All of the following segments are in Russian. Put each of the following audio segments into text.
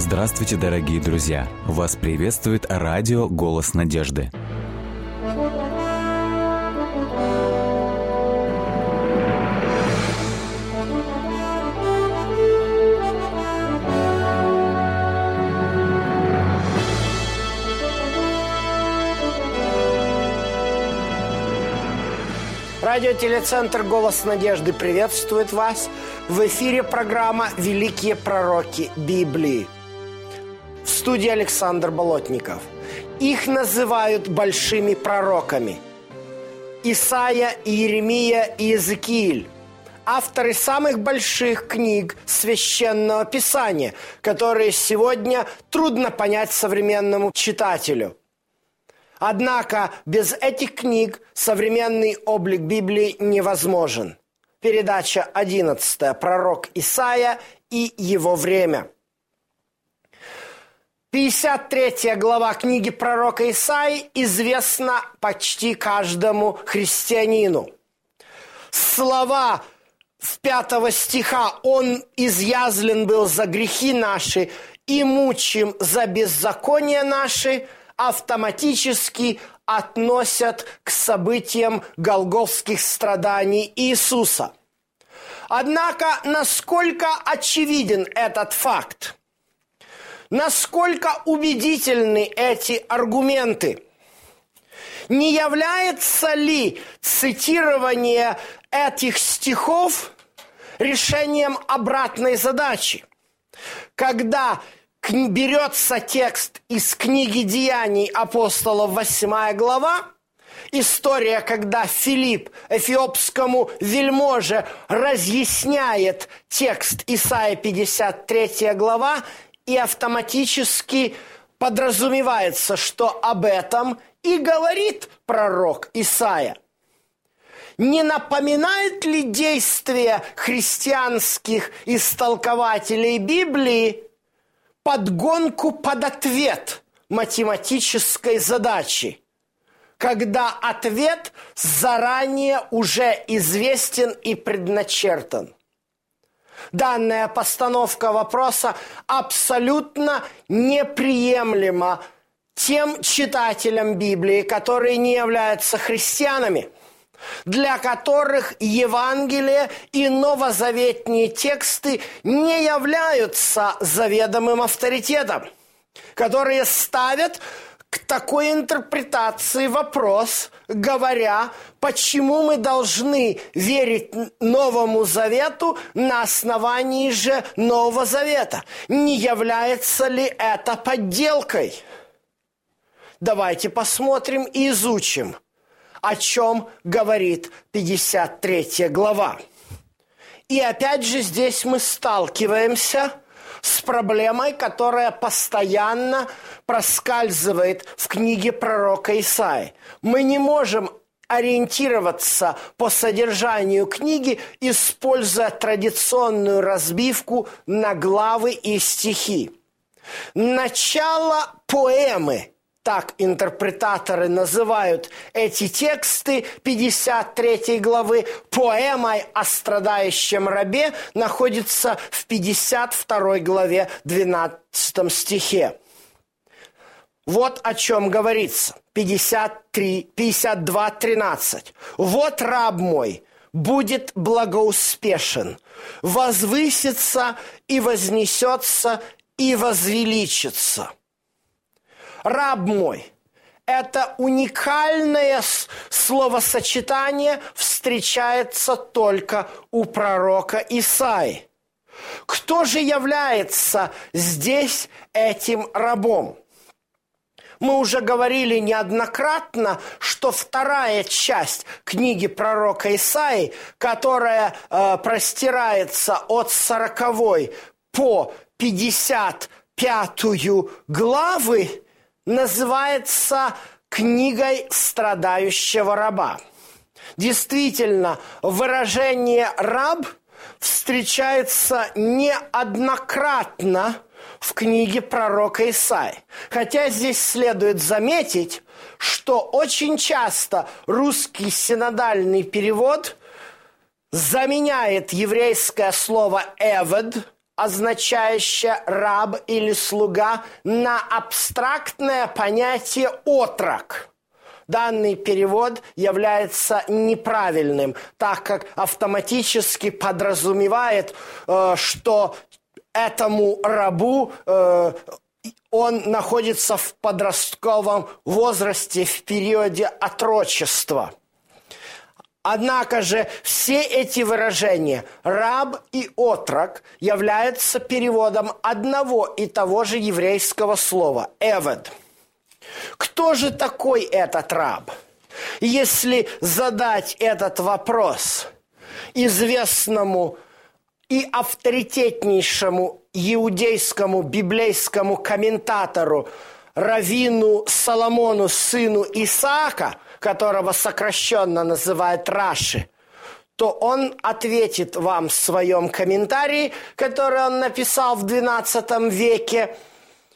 Здравствуйте, дорогие друзья! Вас приветствует радио «Голос надежды». Радиотелецентр «Голос надежды» приветствует вас. В эфире программа «Великие пророки Библии». Студии Александр Болотников. Их называют большими пророками. Исаия, Иеремия и Иезекииль – авторы самых больших книг Священного Писания, которые сегодня трудно понять современному читателю – Однако без этих книг современный облик Библии невозможен. Передача 11. Пророк Исаия и его время. 53 глава книги пророка Исаи известна почти каждому христианину. Слова в пятого стиха «Он изъязлен был за грехи наши и мучим за беззаконие наши» – автоматически относят к событиям голговских страданий Иисуса. Однако, насколько очевиден этот факт? Насколько убедительны эти аргументы? Не является ли цитирование этих стихов решением обратной задачи? Когда берется текст из книги Деяний апостолов, 8 глава, история, когда Филипп эфиопскому вельможе разъясняет текст Исаия 53 глава, и автоматически подразумевается, что об этом и говорит пророк Исаия. Не напоминает ли действие христианских истолкователей Библии подгонку под ответ математической задачи, когда ответ заранее уже известен и предначертан. Данная постановка вопроса абсолютно неприемлема тем читателям Библии, которые не являются христианами – для которых Евангелие и новозаветные тексты не являются заведомым авторитетом, которые ставят к такой интерпретации вопрос, говоря, почему мы должны верить Новому Завету на основании же Нового Завета. Не является ли это подделкой? Давайте посмотрим и изучим – о чем говорит 53 глава. И опять же здесь мы сталкиваемся с проблемой, которая постоянно проскальзывает в книге пророка Исаи. Мы не можем ориентироваться по содержанию книги, используя традиционную разбивку на главы и стихи. Начало поэмы так интерпретаторы называют эти тексты 53 главы, поэмой о страдающем рабе находится в 52 главе 12 стихе. Вот о чем говорится. 53, 52, 13. «Вот раб мой, будет благоуспешен, возвысится и вознесется и возвеличится» раб мой. Это уникальное словосочетание встречается только у пророка Исаи. Кто же является здесь этим рабом? Мы уже говорили неоднократно, что вторая часть книги пророка Исаи, которая э, простирается от 40 по 55 главы, называется книгой страдающего раба. Действительно, выражение «раб» встречается неоднократно в книге пророка Исаи. Хотя здесь следует заметить, что очень часто русский синодальный перевод заменяет еврейское слово «эвед», означающее раб или слуга, на абстрактное понятие отрок – данный перевод является неправильным, так как автоматически подразумевает, э, что этому рабу э, он находится в подростковом возрасте в периоде отрочества. Однако же все эти выражения «раб» и «отрок» являются переводом одного и того же еврейского слова «эвед». Кто же такой этот раб? Если задать этот вопрос известному и авторитетнейшему иудейскому библейскому комментатору Равину Соломону, сыну Исаака, которого сокращенно называют Раши, то он ответит вам в своем комментарии, который он написал в XII веке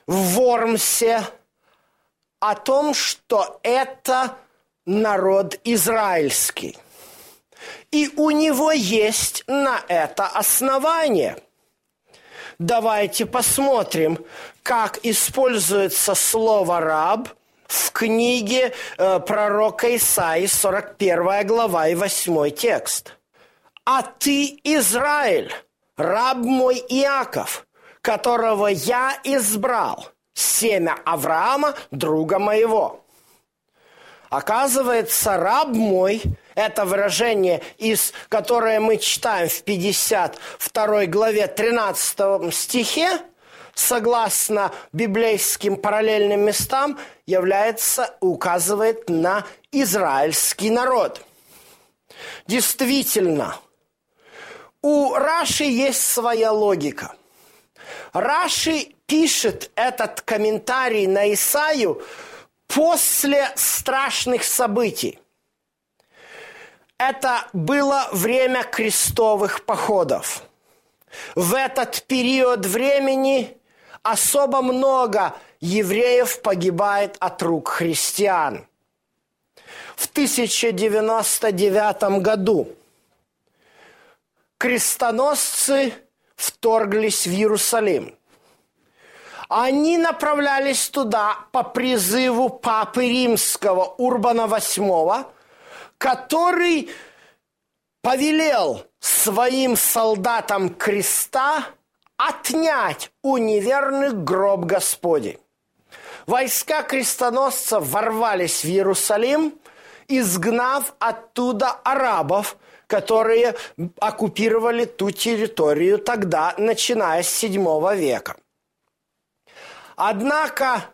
в Вормсе, о том, что это народ израильский. И у него есть на это основание. Давайте посмотрим, как используется слово «раб» в книге э, пророка Исаии, 41 глава и 8 текст. «А ты, Израиль, раб мой Иаков, которого я избрал, семя Авраама, друга моего». Оказывается, раб мой – это выражение, из, которое мы читаем в 52 главе 13 стихе, согласно библейским параллельным местам, является, указывает на израильский народ. Действительно, у Раши есть своя логика. Раши пишет этот комментарий на Исаию – после страшных событий. Это было время крестовых походов. В этот период времени особо много евреев погибает от рук христиан. В 1099 году крестоносцы вторглись в Иерусалим – они направлялись туда по призыву Папы Римского Урбана VIII, который повелел своим солдатам креста отнять у неверных гроб Господи. Войска крестоносцев ворвались в Иерусалим, изгнав оттуда арабов, которые оккупировали ту территорию тогда, начиная с VII века. Однако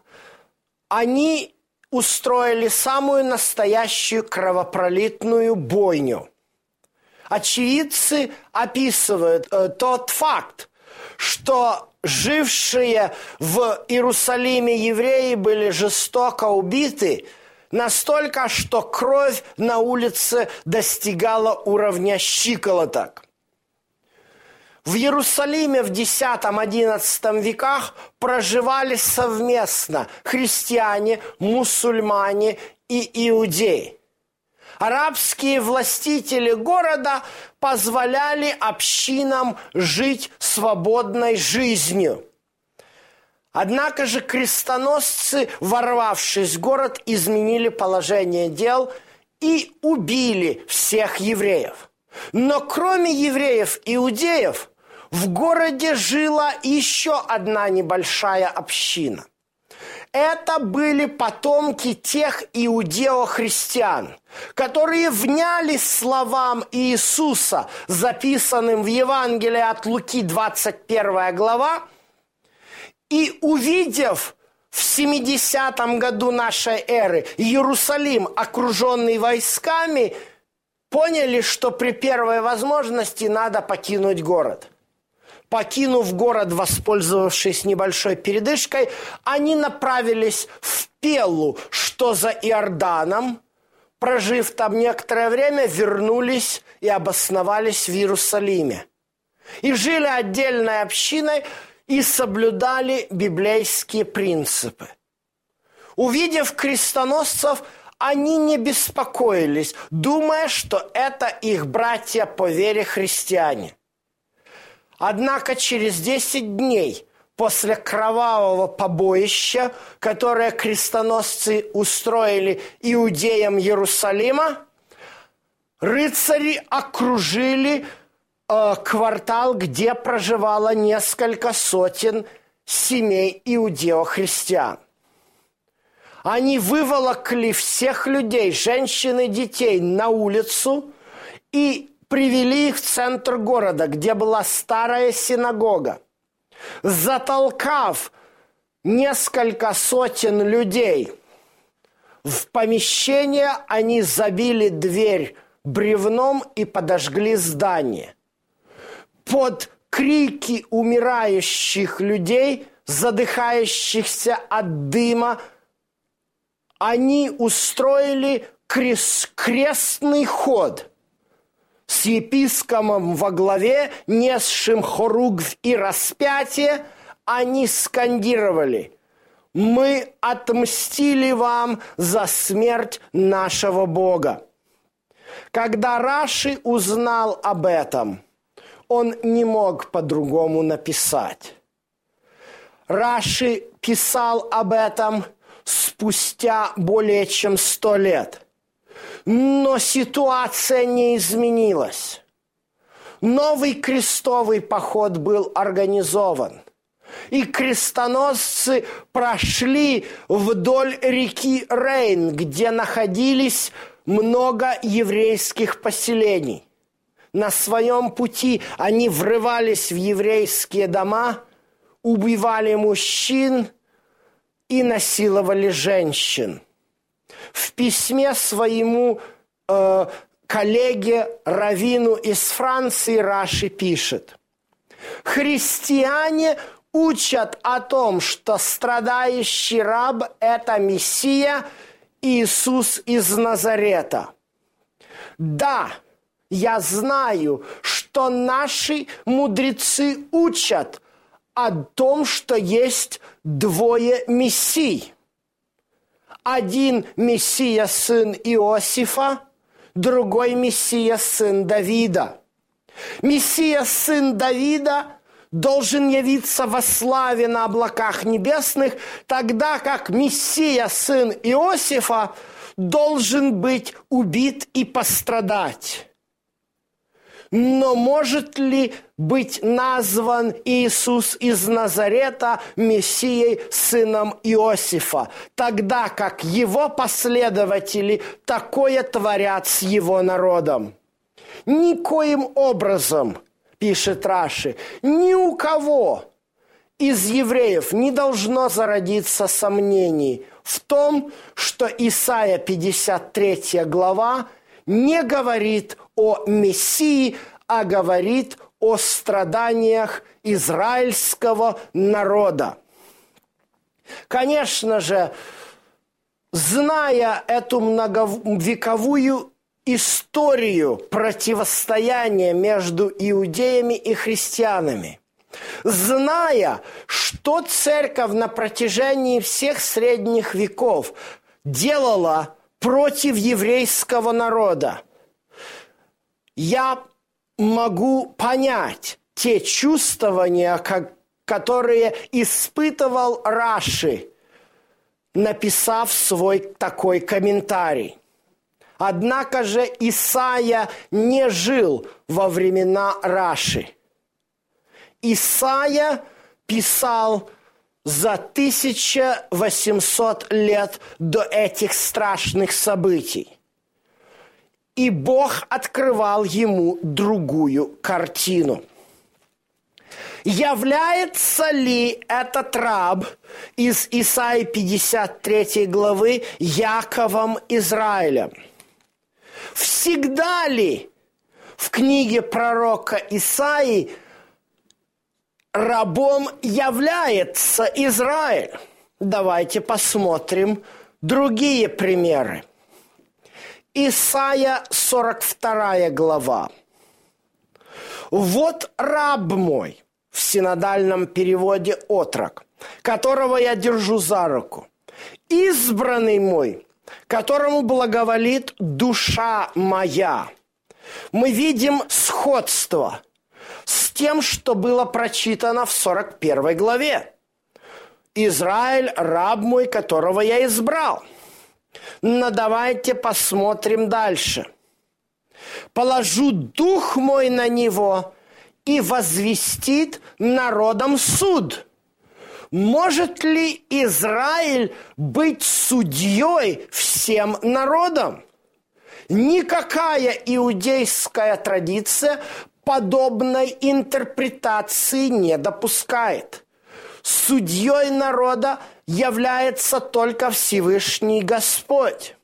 они устроили самую настоящую кровопролитную бойню. Очевидцы описывают э, тот факт, что жившие в Иерусалиме евреи были жестоко убиты настолько, что кровь на улице достигала уровня щиколоток – в Иерусалиме в X-XI веках проживали совместно христиане, мусульмане и иудеи. Арабские властители города позволяли общинам жить свободной жизнью. Однако же крестоносцы, ворвавшись в город, изменили положение дел и убили всех евреев. Но кроме евреев иудеев, в городе жила еще одна небольшая община. Это были потомки тех иудео-христиан, которые вняли словам Иисуса, записанным в Евангелии от Луки 21 глава, и увидев в 70 году нашей эры Иерусалим, окруженный войсками, поняли, что при первой возможности надо покинуть город – Покинув город, воспользовавшись небольшой передышкой, они направились в Пеллу, что за Иорданом. Прожив там некоторое время, вернулись и обосновались в Иерусалиме. И жили отдельной общиной и соблюдали библейские принципы. Увидев крестоносцев, они не беспокоились, думая, что это их братья по вере христиане. Однако через 10 дней после кровавого побоища, которое крестоносцы устроили иудеям Иерусалима, рыцари окружили э, квартал, где проживало несколько сотен семей иудео-христиан. Они выволокли всех людей, женщин и детей на улицу и привели их в центр города, где была старая синагога. Затолкав несколько сотен людей в помещение, они забили дверь бревном и подожгли здание. Под крики умирающих людей, задыхающихся от дыма, они устроили крест, крестный ход с епископом во главе, несшим хоругвь и распятие, они скандировали «Мы отмстили вам за смерть нашего Бога». Когда Раши узнал об этом, он не мог по-другому написать. Раши писал об этом – спустя более чем сто лет. Но ситуация не изменилась. Новый крестовый поход был организован. И крестоносцы прошли вдоль реки Рейн, где находились много еврейских поселений. На своем пути они врывались в еврейские дома, убивали мужчин – и насиловали женщин. В письме своему э, коллеге Равину из Франции Раши пишет, «Христиане учат о том, что страдающий раб – это Мессия Иисус из Назарета. Да, я знаю, что наши мудрецы учат – о том, что есть двое мессий. Один мессия – сын Иосифа, другой мессия – сын Давида. Мессия – сын Давида должен явиться во славе на облаках небесных, тогда как Мессия, сын Иосифа, должен быть убит и пострадать. Но может ли быть назван Иисус из Назарета Мессией, сыном Иосифа, тогда как его последователи такое творят с его народом? Никоим образом, пишет Раши, ни у кого из евреев не должно зародиться сомнений в том, что Исаия 53 глава не говорит о Мессии, а говорит о страданиях израильского народа. Конечно же, зная эту многовековую историю противостояния между иудеями и христианами, зная, что церковь на протяжении всех средних веков делала против еврейского народа, я могу понять те чувствования, как, которые испытывал Раши, написав свой такой комментарий. Однако же Исаия не жил во времена Раши. Исаия писал за 1800 лет до этих страшных событий и Бог открывал ему другую картину. Является ли этот раб из Исаии 53 главы Яковом Израилем? Всегда ли в книге пророка Исаии рабом является Израиль? Давайте посмотрим другие примеры. Исайя 42 глава. «Вот раб мой» в синодальном переводе «отрок», которого я держу за руку, «избранный мой», которому благоволит душа моя. Мы видим сходство с тем, что было прочитано в 41 главе. «Израиль – раб мой, которого я избрал». Но давайте посмотрим дальше. «Положу дух мой на него и возвестит народом суд». Может ли Израиль быть судьей всем народам? Никакая иудейская традиция подобной интерпретации не допускает. Судьей народа является только Всевышний Господь.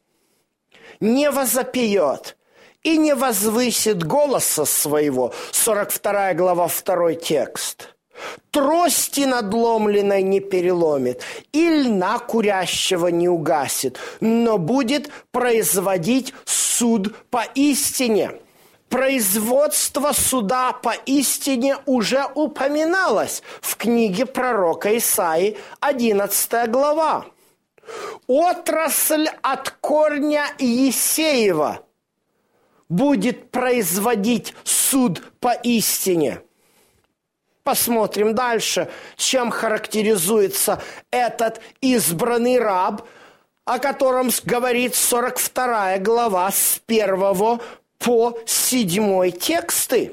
Не возопьет и не возвысит голоса своего. 42 глава, 2 текст – трости надломленной не переломит, и льна курящего не угасит, но будет производить суд по истине. Производство суда по истине уже упоминалось в книге пророка Исаи, 11 глава. Отрасль от корня Есеева будет производить суд по истине – Посмотрим дальше, чем характеризуется этот избранный раб, о котором говорит 42 глава с 1 по 7 тексты.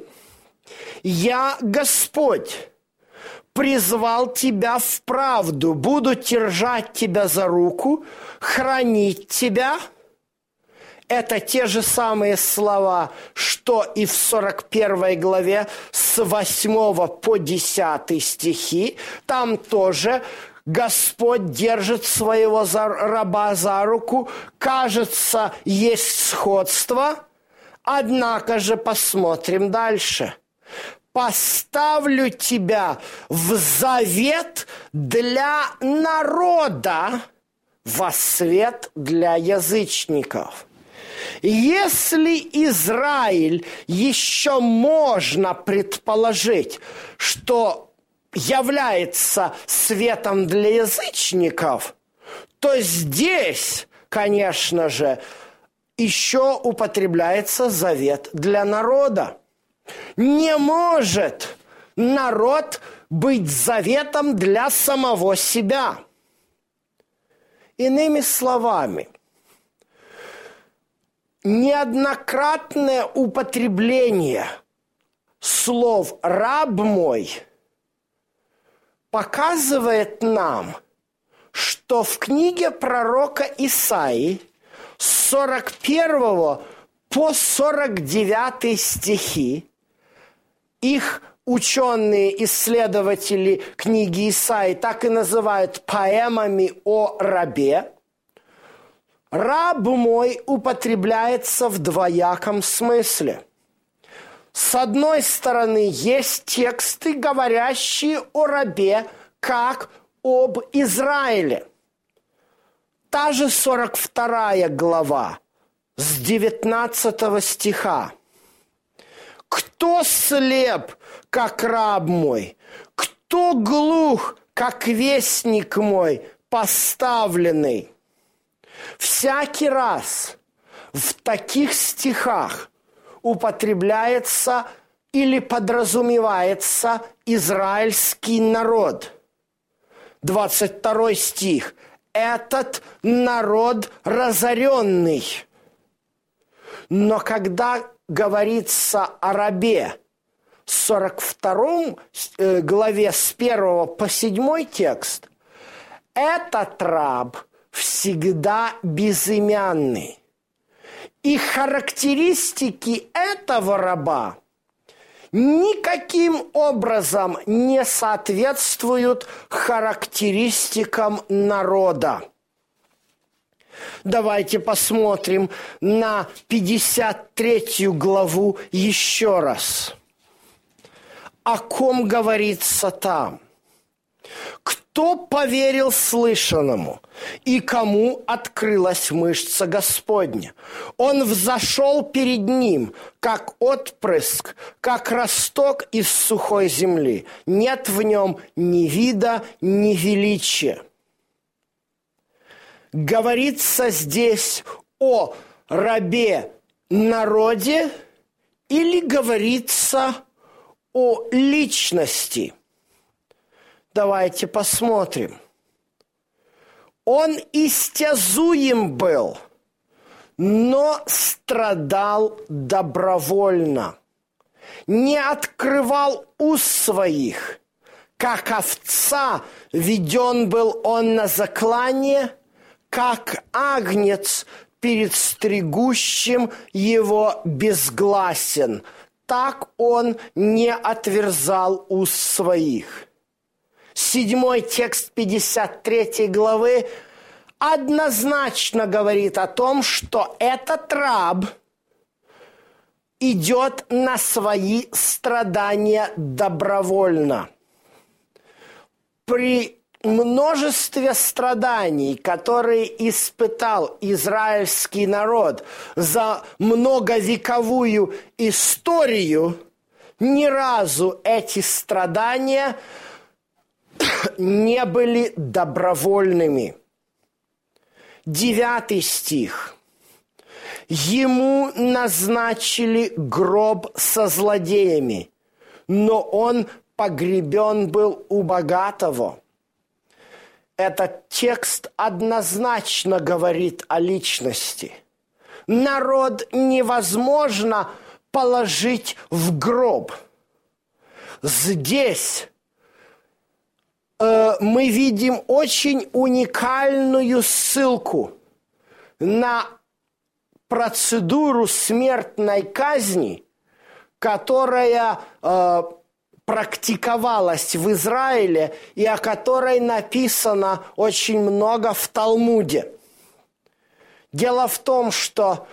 «Я Господь, призвал тебя в правду, буду держать тебя за руку, хранить тебя – это те же самые слова, что и в 41 главе с 8 по 10 стихи. Там тоже Господь держит своего раба за руку. Кажется, есть сходство. Однако же посмотрим дальше. «Поставлю тебя в завет для народа, во свет для язычников». Если Израиль еще можно предположить, что является светом для язычников, то здесь, конечно же, еще употребляется завет для народа. Не может народ быть заветом для самого себя. Иными словами – неоднократное употребление слов «раб мой» показывает нам, что в книге пророка Исаи с 41 по 49 стихи их ученые исследователи книги Исаи так и называют поэмами о рабе – Раб мой употребляется в двояком смысле. С одной стороны, есть тексты, говорящие о рабе, как об Израиле. Та же 42 глава с 19 стиха. «Кто слеп, как раб мой? Кто глух, как вестник мой, поставленный?» Всякий раз в таких стихах употребляется или подразумевается израильский народ. 22 стих. Этот народ разоренный. Но когда говорится о рабе, 42 э, главе с 1 по 7 текст, этот раб – всегда безымянный. И характеристики этого раба никаким образом не соответствуют характеристикам народа. Давайте посмотрим на 53 главу еще раз. О ком говорится там? Кто поверил слышанному, и кому открылась мышца Господня? Он взошел перед ним, как отпрыск, как росток из сухой земли. Нет в нем ни вида, ни величия. Говорится здесь о рабе народе или говорится о личности. Давайте посмотрим. Он истязуем был, но страдал добровольно. Не открывал уст своих. Как овца веден был он на заклание, как агнец перед стригущим его безгласен. Так он не отверзал уст своих. Седьмой текст 53 главы однозначно говорит о том, что этот раб идет на свои страдания добровольно. При множестве страданий, которые испытал израильский народ за многовековую историю, ни разу эти страдания не были добровольными. Девятый стих. Ему назначили гроб со злодеями, но он погребен был у богатого. Этот текст однозначно говорит о личности. Народ невозможно положить в гроб. Здесь э, мы видим очень уникальную ссылку на процедуру смертной казни, которая э, практиковалась в Израиле и о которой написано очень много в Талмуде. Дело в том, что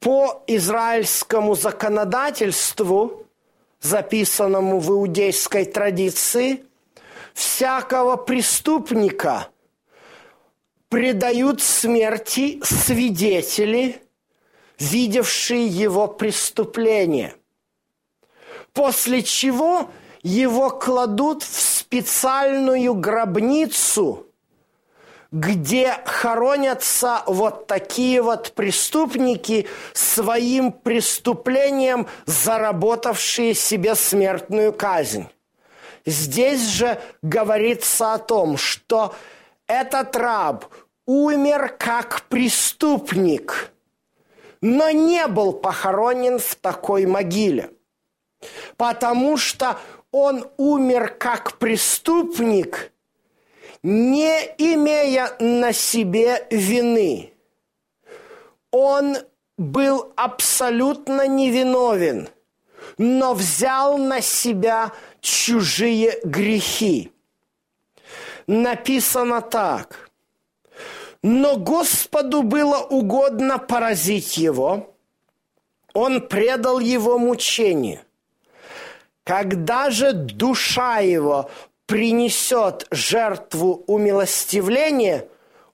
по израильскому законодательству, записанному в иудейской традиции, всякого преступника предают смерти свидетели, видевшие его преступление. После чего его кладут в специальную гробницу, где хоронятся вот такие вот преступники своим преступлением, заработавшие себе смертную казнь. Здесь же говорится о том, что этот раб умер как преступник, но не был похоронен в такой могиле, потому что он умер как преступник, не имея на себе вины. Он был абсолютно невиновен, но взял на себя чужие грехи. Написано так. Но Господу было угодно поразить его. Он предал его мучению. Когда же душа его принесет жертву умилостивления,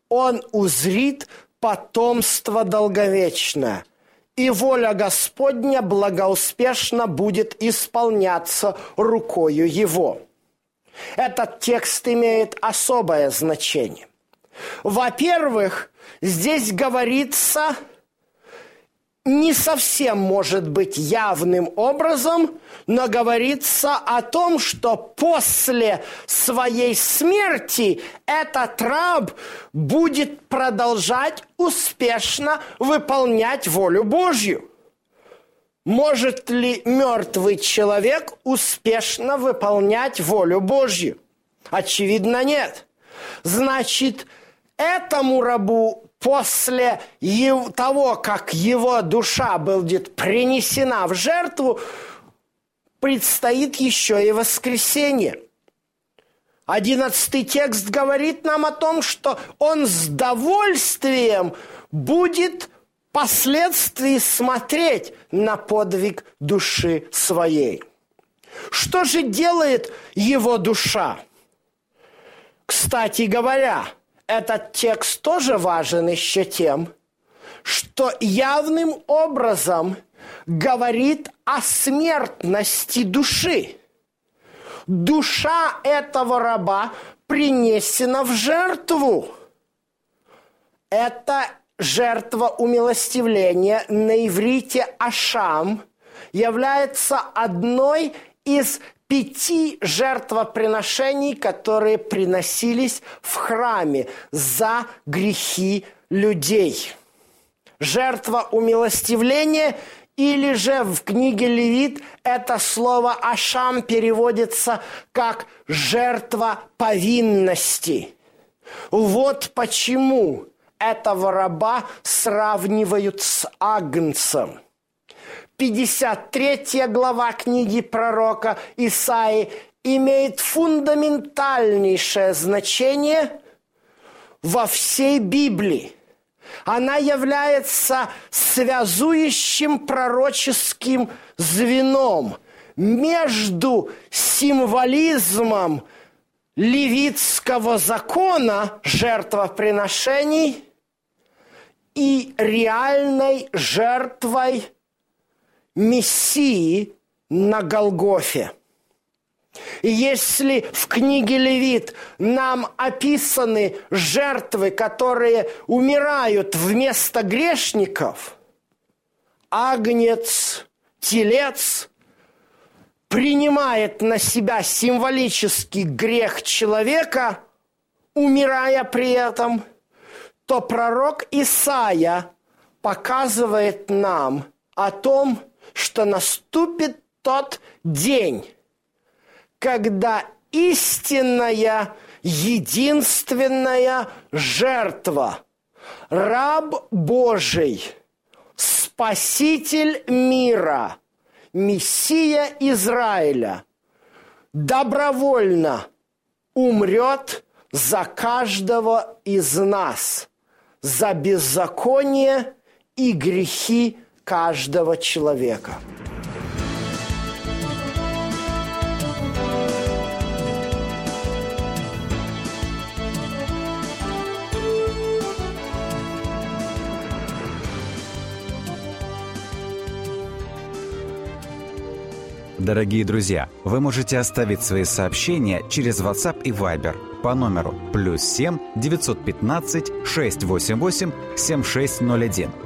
он узрит потомство долговечное – и воля Господня благоуспешно будет исполняться рукою Его. Этот текст имеет особое значение. Во-первых, здесь говорится не совсем может быть явным образом, но говорится о том, что после своей смерти этот раб будет продолжать успешно выполнять волю Божью. Может ли мертвый человек успешно выполнять волю Божью? Очевидно, нет. Значит, этому рабу после того, как его душа будет принесена в жертву, предстоит еще и воскресенье. Одиннадцатый текст говорит нам о том, что он с довольствием будет впоследствии смотреть на подвиг души своей. Что же делает его душа? Кстати говоря, этот текст тоже важен еще тем, что явным образом говорит о смертности души. Душа этого раба принесена в жертву. Это жертва умилостивления на иврите Ашам является одной из пяти жертвоприношений, которые приносились в храме за грехи людей. Жертва умилостивления или же в книге Левит это слово «ашам» переводится как «жертва повинности». Вот почему этого раба сравнивают с агнцем. 53 глава книги пророка Исаи имеет фундаментальнейшее значение во всей Библии. Она является связующим пророческим звеном между символизмом левитского закона жертвоприношений и реальной жертвой Мессии на Голгофе. Если в книге Левит нам описаны жертвы, которые умирают вместо грешников, агнец, телец принимает на себя символический грех человека, умирая при этом, то пророк Исаия показывает нам о том, что наступит тот день, когда истинная, единственная жертва, раб Божий, Спаситель мира, Мессия Израиля, добровольно умрет за каждого из нас, за беззаконие и грехи каждого человека. Дорогие друзья, вы можете оставить свои сообщения через WhatsApp и Viber по номеру плюс 7 915 688 7601